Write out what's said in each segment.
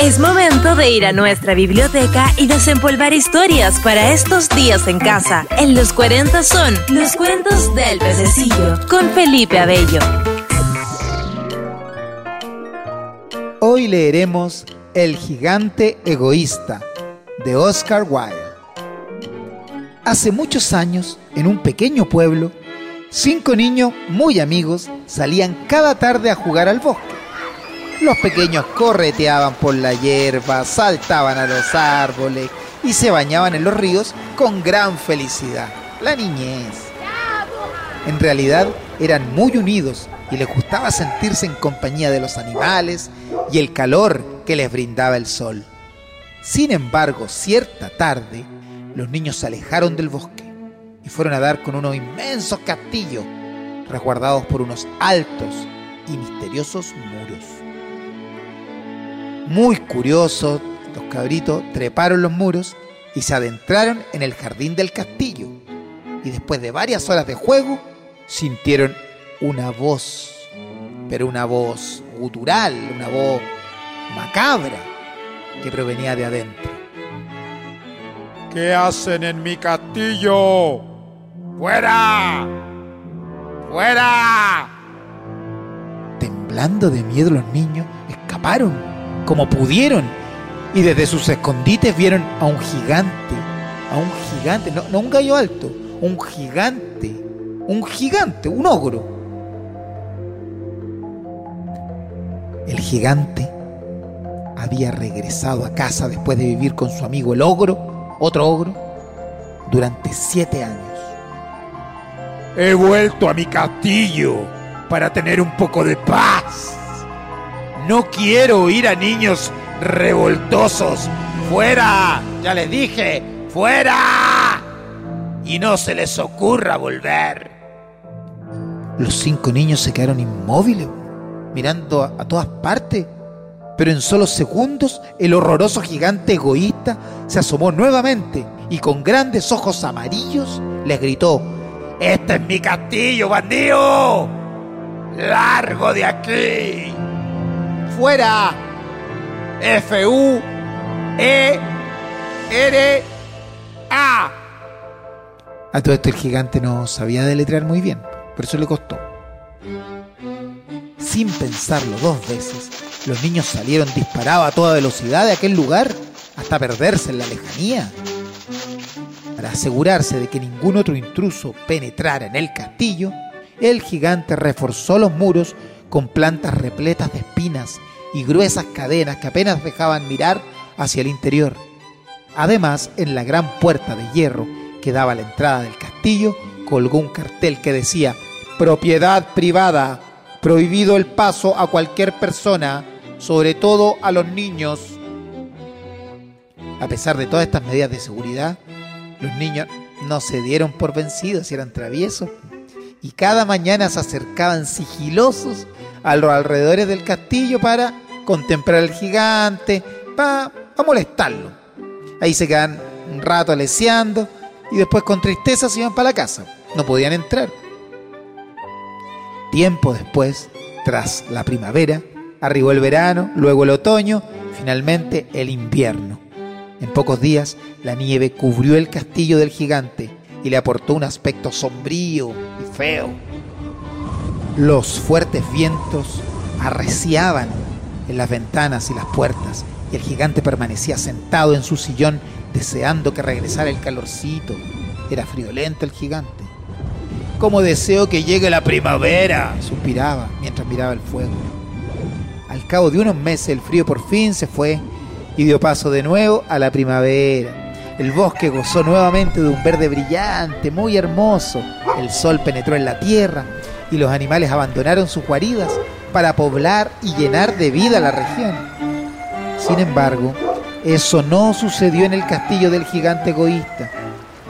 Es momento de ir a nuestra biblioteca y desempolvar historias para estos días en casa. En los 40 son los cuentos del pececillo con Felipe Abello. Hoy leeremos El gigante egoísta de Oscar Wilde. Hace muchos años, en un pequeño pueblo, cinco niños muy amigos salían cada tarde a jugar al bosque. Los pequeños correteaban por la hierba, saltaban a los árboles y se bañaban en los ríos con gran felicidad. La niñez. En realidad eran muy unidos y les gustaba sentirse en compañía de los animales y el calor que les brindaba el sol. Sin embargo, cierta tarde, los niños se alejaron del bosque y fueron a dar con unos inmensos castillos resguardados por unos altos y misteriosos muros. Muy curiosos, los cabritos treparon los muros y se adentraron en el jardín del castillo. Y después de varias horas de juego, sintieron una voz, pero una voz gutural, una voz macabra que provenía de adentro. ¿Qué hacen en mi castillo? ¡Fuera! ¡Fuera! Temblando de miedo los niños escaparon como pudieron y desde sus escondites vieron a un gigante, a un gigante, no, no un gallo alto, un gigante, un gigante, un ogro. El gigante había regresado a casa después de vivir con su amigo el ogro, otro ogro, durante siete años. He vuelto a mi castillo para tener un poco de paz. No quiero oír a niños revoltosos. ¡Fuera! Ya les dije, ¡fuera! Y no se les ocurra volver. Los cinco niños se quedaron inmóviles, mirando a, a todas partes. Pero en solo segundos el horroroso gigante egoísta se asomó nuevamente y con grandes ojos amarillos les gritó, ¡Este es mi castillo, bandido! ¡Largo de aquí! Fuera. F-U-E-R-A. A todo esto el gigante no sabía deletrear muy bien, por eso le costó. Sin pensarlo dos veces, los niños salieron disparados a toda velocidad de aquel lugar hasta perderse en la lejanía. Para asegurarse de que ningún otro intruso penetrara en el castillo, el gigante reforzó los muros con plantas repletas de espinas y gruesas cadenas que apenas dejaban mirar hacia el interior. Además, en la gran puerta de hierro que daba a la entrada del castillo, colgó un cartel que decía, propiedad privada, prohibido el paso a cualquier persona, sobre todo a los niños. A pesar de todas estas medidas de seguridad, los niños no se dieron por vencidos y eran traviesos, y cada mañana se acercaban sigilosos a los alrededores del castillo para contemplar al gigante, para, molestarlo. Ahí se quedan un rato aleciando y después con tristeza se iban para la casa. No podían entrar. Tiempo después, tras la primavera, arribó el verano, luego el otoño, finalmente el invierno. En pocos días, la nieve cubrió el castillo del gigante y le aportó un aspecto sombrío y feo. Los fuertes vientos arreciaban en las ventanas y las puertas y el gigante permanecía sentado en su sillón deseando que regresara el calorcito. Era friolento el gigante. Como deseo que llegue la primavera, suspiraba mientras miraba el fuego. Al cabo de unos meses el frío por fin se fue y dio paso de nuevo a la primavera. El bosque gozó nuevamente de un verde brillante, muy hermoso. El sol penetró en la tierra y los animales abandonaron sus guaridas para poblar y llenar de vida la región. Sin embargo, eso no sucedió en el castillo del gigante egoísta.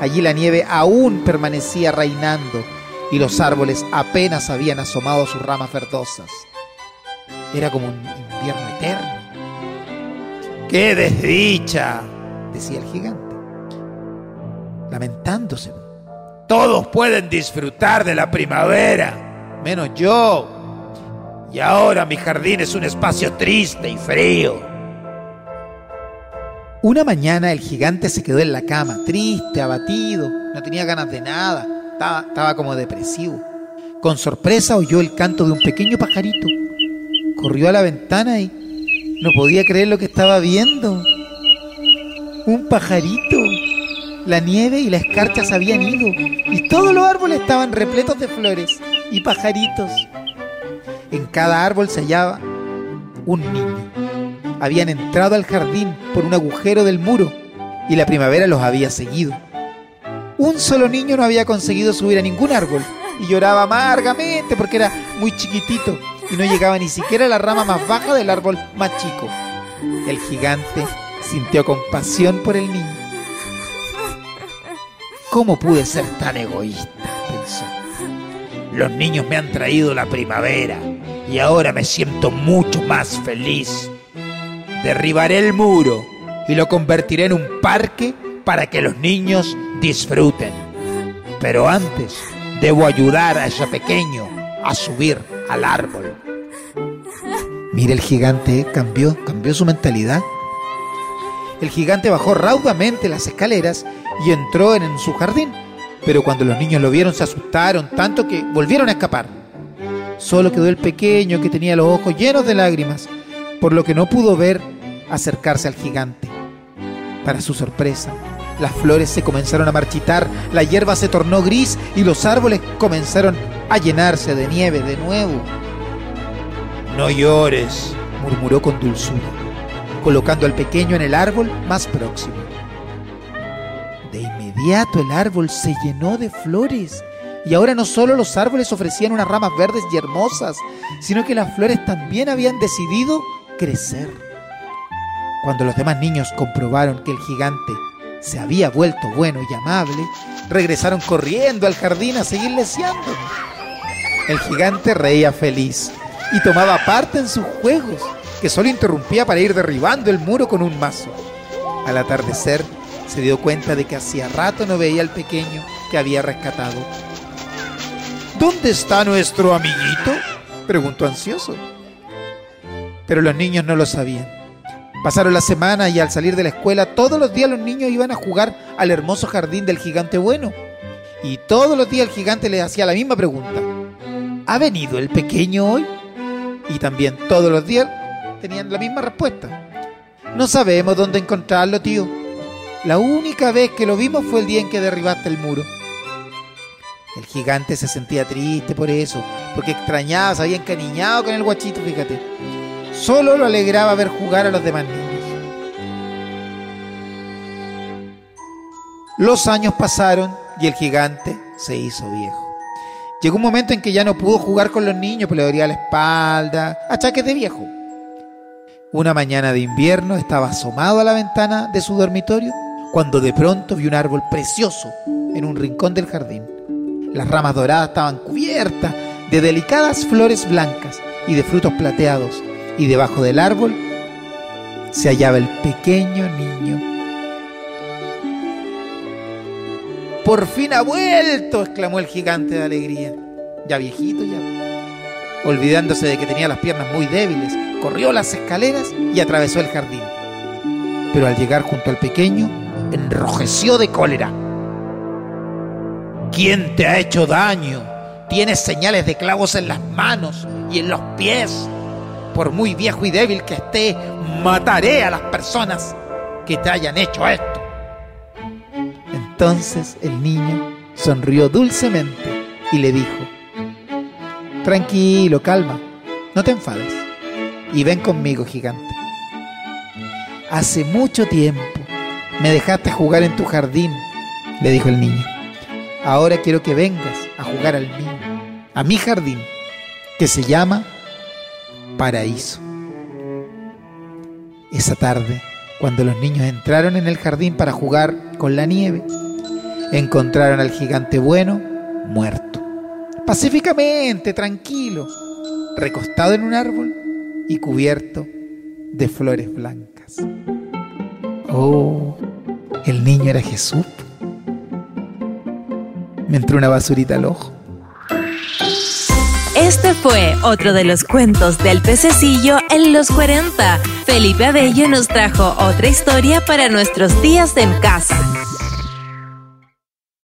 Allí la nieve aún permanecía reinando y los árboles apenas habían asomado sus ramas verdosas. Era como un invierno eterno. ¡Qué desdicha! decía el gigante, lamentándose. Todos pueden disfrutar de la primavera menos yo. Y ahora mi jardín es un espacio triste y frío. Una mañana el gigante se quedó en la cama, triste, abatido, no tenía ganas de nada, estaba, como depresivo. Con sorpresa oyó el canto de un pequeño pajarito. Corrió a la ventana y no podía creer lo que estaba viendo. Un pajarito. La nieve y la escarcha se habían ido y todos los árboles estaban repletos de flores y pajaritos. En cada árbol se hallaba un niño. Habían entrado al jardín por un agujero del muro y la primavera los había seguido. Un solo niño no había conseguido subir a ningún árbol y lloraba amargamente porque era muy chiquitito y no llegaba ni siquiera a la rama más baja del árbol más chico. El gigante sintió compasión por el niño. ¿Cómo pude ser tan egoísta? pensó. Los niños me han traído la primavera y ahora me siento mucho más feliz. Derribaré el muro y lo convertiré en un parque para que los niños disfruten. Pero antes debo ayudar a ese pequeño a subir al árbol. Mira, el gigante cambió, cambió su mentalidad. El gigante bajó raudamente las escaleras y entró en su jardín. Pero cuando los niños lo vieron se asustaron tanto que volvieron a escapar. Solo quedó el pequeño que tenía los ojos llenos de lágrimas, por lo que no pudo ver acercarse al gigante. Para su sorpresa, las flores se comenzaron a marchitar, la hierba se tornó gris y los árboles comenzaron a llenarse de nieve de nuevo. No llores, murmuró con dulzura, colocando al pequeño en el árbol más próximo. Inmediato el árbol se llenó de flores y ahora no solo los árboles ofrecían unas ramas verdes y hermosas, sino que las flores también habían decidido crecer. Cuando los demás niños comprobaron que el gigante se había vuelto bueno y amable, regresaron corriendo al jardín a seguir leseando. El gigante reía feliz y tomaba parte en sus juegos, que solo interrumpía para ir derribando el muro con un mazo. Al atardecer, se dio cuenta de que hacía rato no veía al pequeño que había rescatado. ¿Dónde está nuestro amiguito? preguntó ansioso. Pero los niños no lo sabían. Pasaron la semana y al salir de la escuela todos los días los niños iban a jugar al hermoso jardín del gigante bueno. Y todos los días el gigante les hacía la misma pregunta. ¿Ha venido el pequeño hoy? Y también todos los días tenían la misma respuesta. No sabemos dónde encontrarlo, tío. La única vez que lo vimos fue el día en que derribaste el muro. El gigante se sentía triste por eso, porque extrañaba, se había encariñado con el guachito, fíjate. Solo lo alegraba ver jugar a los demás niños. Los años pasaron y el gigante se hizo viejo. Llegó un momento en que ya no pudo jugar con los niños, pues le dolía la espalda, achaques de viejo. Una mañana de invierno estaba asomado a la ventana de su dormitorio cuando de pronto vio un árbol precioso en un rincón del jardín. Las ramas doradas estaban cubiertas de delicadas flores blancas y de frutos plateados, y debajo del árbol se hallaba el pequeño niño Por fin ha vuelto, exclamó el gigante de alegría. Ya viejito ya. Olvidándose de que tenía las piernas muy débiles, corrió las escaleras y atravesó el jardín. Pero al llegar junto al pequeño, enrojeció de cólera. ¿Quién te ha hecho daño? Tienes señales de clavos en las manos y en los pies. Por muy viejo y débil que esté, mataré a las personas que te hayan hecho esto. Entonces el niño sonrió dulcemente y le dijo, Tranquilo, calma, no te enfades y ven conmigo, gigante. Hace mucho tiempo me dejaste jugar en tu jardín, le dijo el niño. Ahora quiero que vengas a jugar al mío, a mi jardín, que se llama Paraíso. Esa tarde, cuando los niños entraron en el jardín para jugar con la nieve, encontraron al gigante bueno muerto, pacíficamente, tranquilo, recostado en un árbol y cubierto de flores blancas. Oh, niño era Jesús. Me entró una basurita al ojo. Este fue otro de los cuentos del pececillo en los 40. Felipe Abello nos trajo otra historia para nuestros días en casa.